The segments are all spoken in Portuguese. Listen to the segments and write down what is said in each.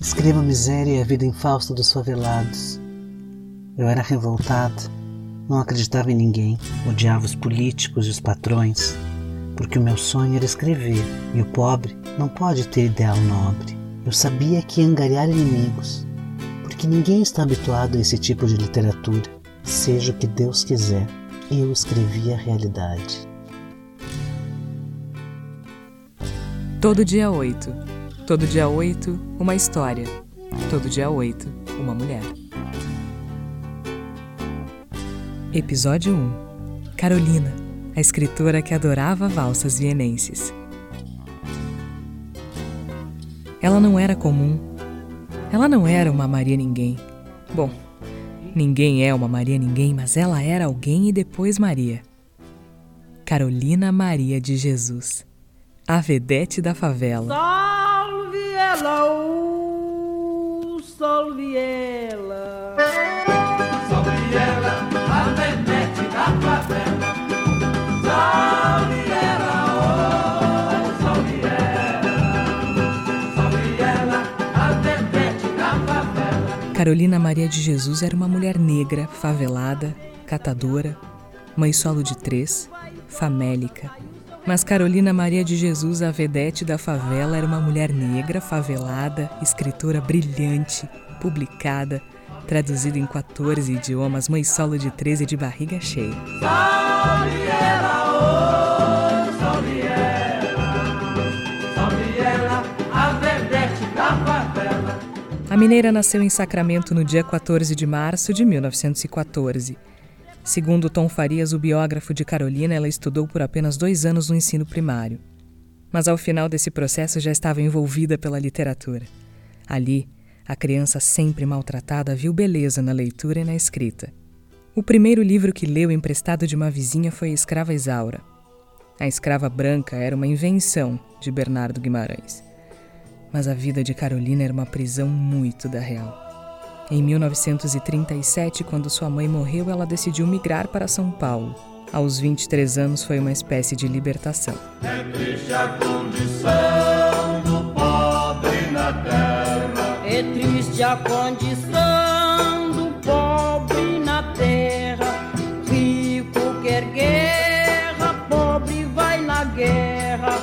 Escreva a miséria e a vida infausta dos favelados. Eu era revoltado, não acreditava em ninguém, odiava os políticos e os patrões, porque o meu sonho era escrever e o pobre não pode ter ideal nobre. Eu sabia que ia angariar inimigos, porque ninguém está habituado a esse tipo de literatura. Seja o que Deus quiser, eu escrevi a realidade. Todo dia 8. Todo dia 8, uma história. Todo dia 8, uma mulher. Episódio 1 Carolina, a escritora que adorava valsas vienenses. Ela não era comum. Ela não era uma Maria Ninguém. Bom, ninguém é uma Maria Ninguém, mas ela era alguém e depois Maria. Carolina Maria de Jesus a vedete da favela. Salve ela, uh, salve ela. Salve ela, a vedete da favela. Salve ela, oh, salve ela. Salve ela, a vedete da favela. Carolina Maria de Jesus era uma mulher negra, favelada, catadora, mãe solo de três, famélica mas Carolina Maria de Jesus, a vedete da favela, era uma mulher negra, favelada, escritora brilhante, publicada, traduzida em 14 idiomas, mãe solo de 13 de barriga cheia. A mineira nasceu em Sacramento no dia 14 de março de 1914. Segundo Tom Farias, o biógrafo de Carolina, ela estudou por apenas dois anos no ensino primário. Mas ao final desse processo já estava envolvida pela literatura. Ali, a criança sempre maltratada viu beleza na leitura e na escrita. O primeiro livro que leu emprestado de uma vizinha foi A Escrava Isaura. A Escrava Branca era uma invenção de Bernardo Guimarães. Mas a vida de Carolina era uma prisão muito da real. Em 1937, quando sua mãe morreu, ela decidiu migrar para São Paulo. Aos 23 anos foi uma espécie de libertação. É triste a condição do pobre na terra. É triste a condição do pobre na terra. Rico quer guerra, pobre vai na guerra.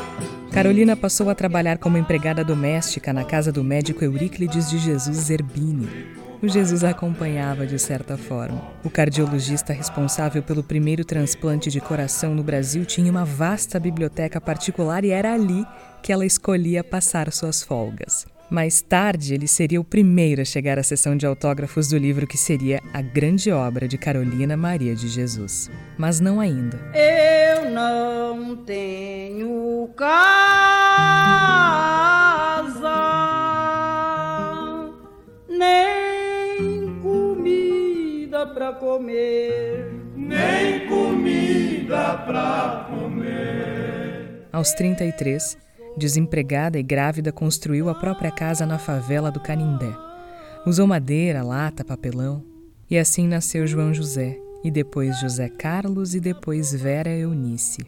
Carolina passou a trabalhar como empregada doméstica na casa do médico Euríclides de Jesus Zerbini o Jesus acompanhava de certa forma. O cardiologista responsável pelo primeiro transplante de coração no Brasil tinha uma vasta biblioteca particular e era ali que ela escolhia passar suas folgas. Mais tarde, ele seria o primeiro a chegar à sessão de autógrafos do livro que seria a grande obra de Carolina Maria de Jesus. Mas não ainda. Eu não tenho casa, pra comer. Nem comida pra comer. Aos 33, desempregada e grávida, construiu a própria casa na favela do Canindé. Usou madeira, lata, papelão. E assim nasceu João José, e depois José Carlos e depois Vera Eunice.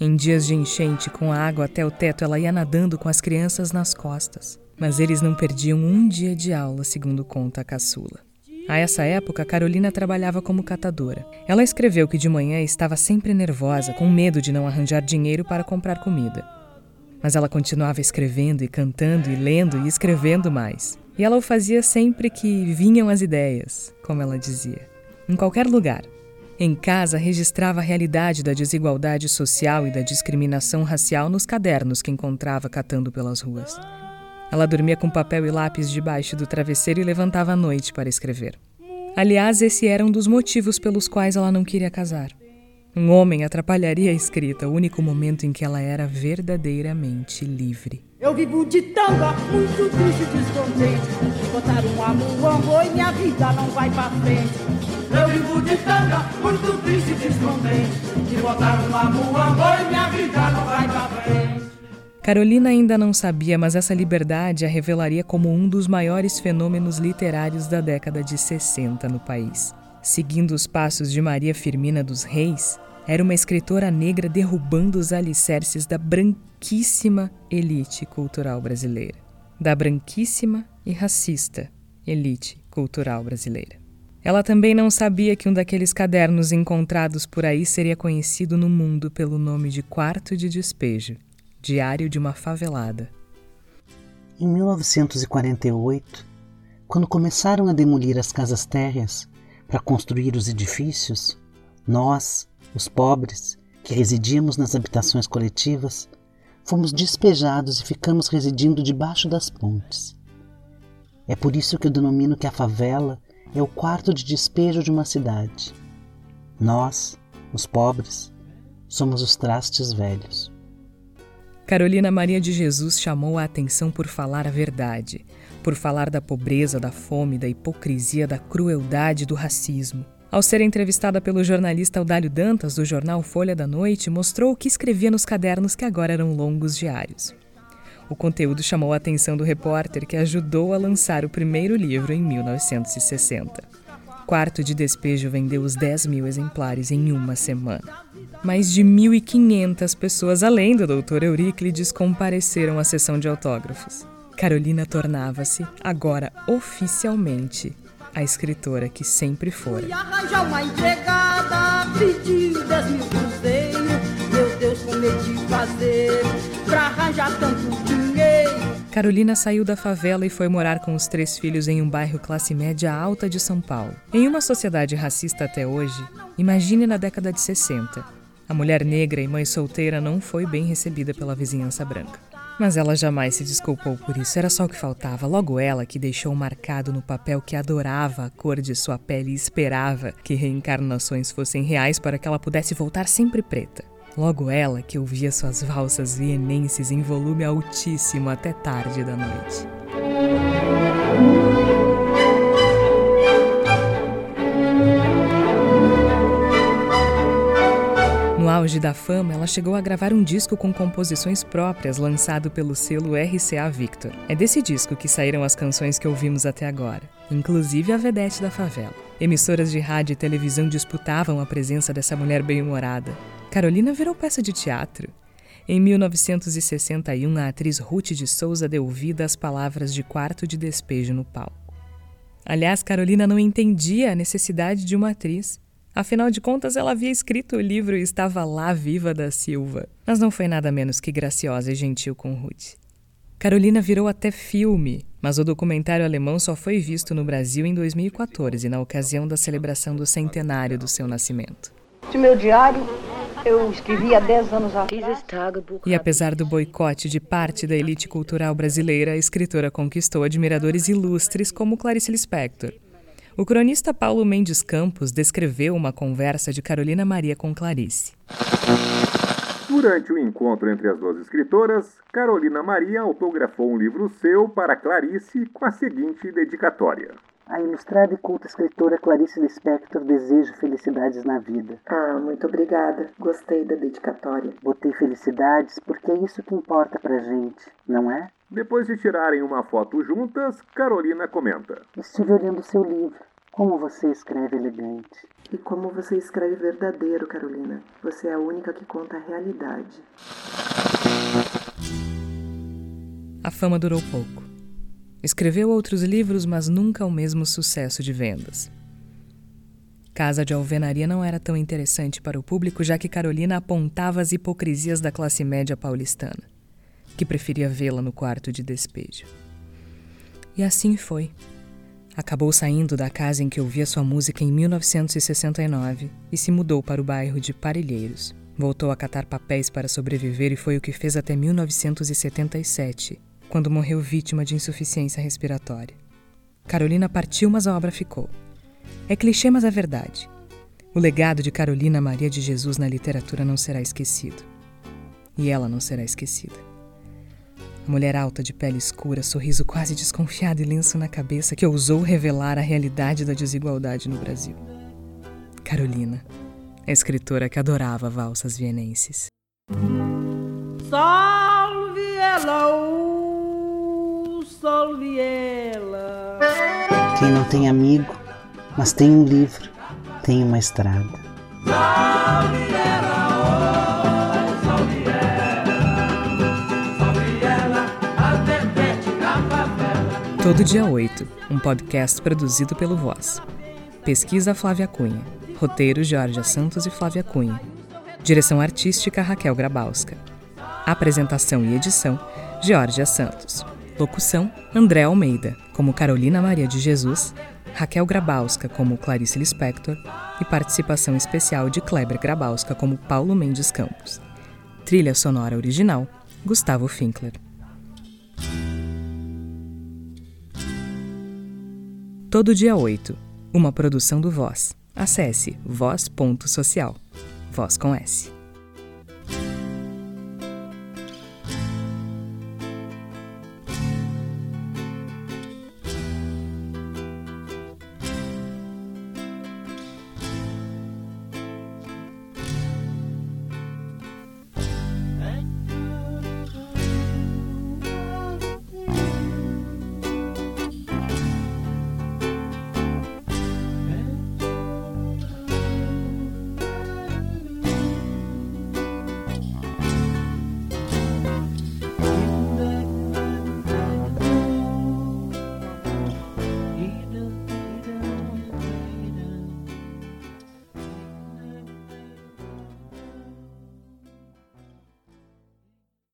Em dias de enchente, com a água até o teto, ela ia nadando com as crianças nas costas. Mas eles não perdiam um dia de aula, segundo conta a caçula. A essa época, Carolina trabalhava como catadora. Ela escreveu que de manhã estava sempre nervosa, com medo de não arranjar dinheiro para comprar comida. Mas ela continuava escrevendo e cantando e lendo e escrevendo mais. E ela o fazia sempre que vinham as ideias, como ela dizia. Em qualquer lugar. Em casa, registrava a realidade da desigualdade social e da discriminação racial nos cadernos que encontrava catando pelas ruas. Ela dormia com papel e lápis debaixo do travesseiro e levantava à noite para escrever. Aliás, esse era um dos motivos pelos quais ela não queria casar. Um homem atrapalharia a escrita, o único momento em que ela era verdadeiramente livre. Eu vivo de tanga, muito triste descontente. Botar um amor e minha vida não vai pra frente. Eu vivo de tanga, muito triste descontente. De botar um amor e minha vida não vai pra frente. Carolina ainda não sabia, mas essa liberdade a revelaria como um dos maiores fenômenos literários da década de 60 no país. Seguindo os passos de Maria Firmina dos Reis, era uma escritora negra derrubando os alicerces da branquíssima elite cultural brasileira. da branquíssima e racista elite cultural brasileira. Ela também não sabia que um daqueles cadernos encontrados por aí seria conhecido no mundo pelo nome de Quarto de Despejo Diário de uma Favelada. Em 1948, quando começaram a demolir as casas térreas para construir os edifícios, nós, os pobres, que residíamos nas habitações coletivas, fomos despejados e ficamos residindo debaixo das pontes. É por isso que eu denomino que a favela é o quarto de despejo de uma cidade. Nós, os pobres, somos os trastes velhos. Carolina Maria de Jesus chamou a atenção por falar a verdade, por falar da pobreza, da fome, da hipocrisia, da crueldade, do racismo. Ao ser entrevistada pelo jornalista Audálio Dantas, do jornal Folha da Noite, mostrou o que escrevia nos cadernos que agora eram longos diários. O conteúdo chamou a atenção do repórter que ajudou a lançar o primeiro livro em 1960. Quarto de Despejo vendeu os 10 mil exemplares em uma semana. Mais de 1.500 pessoas, além do Dr. Euríclides, compareceram à sessão de autógrafos. Carolina tornava-se, agora oficialmente, a escritora que sempre fora. Fui arranjar uma empregada, pediu 10 mil cruzeiros. Meu Deus, como é de fazer pra arranjar tanto? Carolina saiu da favela e foi morar com os três filhos em um bairro classe média alta de São Paulo. Em uma sociedade racista até hoje, imagine na década de 60. A mulher negra e mãe solteira não foi bem recebida pela vizinhança branca. Mas ela jamais se desculpou por isso, era só o que faltava. Logo ela que deixou marcado no papel que adorava a cor de sua pele e esperava que reencarnações fossem reais para que ela pudesse voltar sempre preta. Logo ela que ouvia suas valsas vienenses em volume altíssimo até tarde da noite. No auge da fama, ela chegou a gravar um disco com composições próprias lançado pelo selo RCA Victor. É desse disco que saíram as canções que ouvimos até agora, inclusive a vedete da favela. Emissoras de rádio e televisão disputavam a presença dessa mulher bem-humorada. Carolina virou peça de teatro. Em 1961, a atriz Ruth de Souza deu vida às palavras de quarto de despejo no palco. Aliás, Carolina não entendia a necessidade de uma atriz. Afinal de contas, ela havia escrito o livro e estava lá viva da Silva. Mas não foi nada menos que graciosa e gentil com Ruth. Carolina virou até filme, mas o documentário alemão só foi visto no Brasil em 2014, na ocasião da celebração do centenário do seu nascimento. De meu diário, eu escrevi há 10 anos atrás. E apesar do boicote de parte da elite cultural brasileira, a escritora conquistou admiradores ilustres como Clarice Lispector. O cronista Paulo Mendes Campos descreveu uma conversa de Carolina Maria com Clarice. Durante o encontro entre as duas escritoras, Carolina Maria autografou um livro seu para Clarice com a seguinte dedicatória. A ilustrada e culta escritora Clarice Lispector deseja felicidades na vida. Ah, muito obrigada. Gostei da dedicatória. Botei felicidades porque é isso que importa pra gente, não é? Depois de tirarem uma foto juntas, Carolina comenta. Estive olhando seu livro. Como você escreve elegante. E como você escreve verdadeiro, Carolina. Você é a única que conta a realidade. A fama durou pouco. Escreveu outros livros, mas nunca o mesmo sucesso de vendas. Casa de Alvenaria não era tão interessante para o público, já que Carolina apontava as hipocrisias da classe média paulistana, que preferia vê-la no quarto de despejo. E assim foi. Acabou saindo da casa em que ouvia sua música em 1969 e se mudou para o bairro de Parelheiros. Voltou a catar papéis para sobreviver e foi o que fez até 1977, quando morreu vítima de insuficiência respiratória. Carolina partiu, mas a obra ficou. É clichê, mas é verdade. O legado de Carolina Maria de Jesus na literatura não será esquecido. E ela não será esquecida. A mulher alta de pele escura, sorriso quase desconfiado e lenço na cabeça, que ousou revelar a realidade da desigualdade no Brasil. Carolina, a escritora que adorava valsas vienenses. Salve ela, uh, salve ela. Quem não tem amigo, mas tem um livro, tem uma estrada. Todo Dia 8, um podcast produzido pelo Voz. Pesquisa Flávia Cunha. Roteiro Georgia Santos e Flávia Cunha. Direção artística Raquel Grabowska. Apresentação e edição Georgia Santos. Locução André Almeida, como Carolina Maria de Jesus, Raquel Grabowska como Clarice Lispector e participação especial de Kleber Grabowska como Paulo Mendes Campos. Trilha sonora original Gustavo Finkler. Todo dia 8. Uma produção do Voz. Acesse voz.social. Voz com S.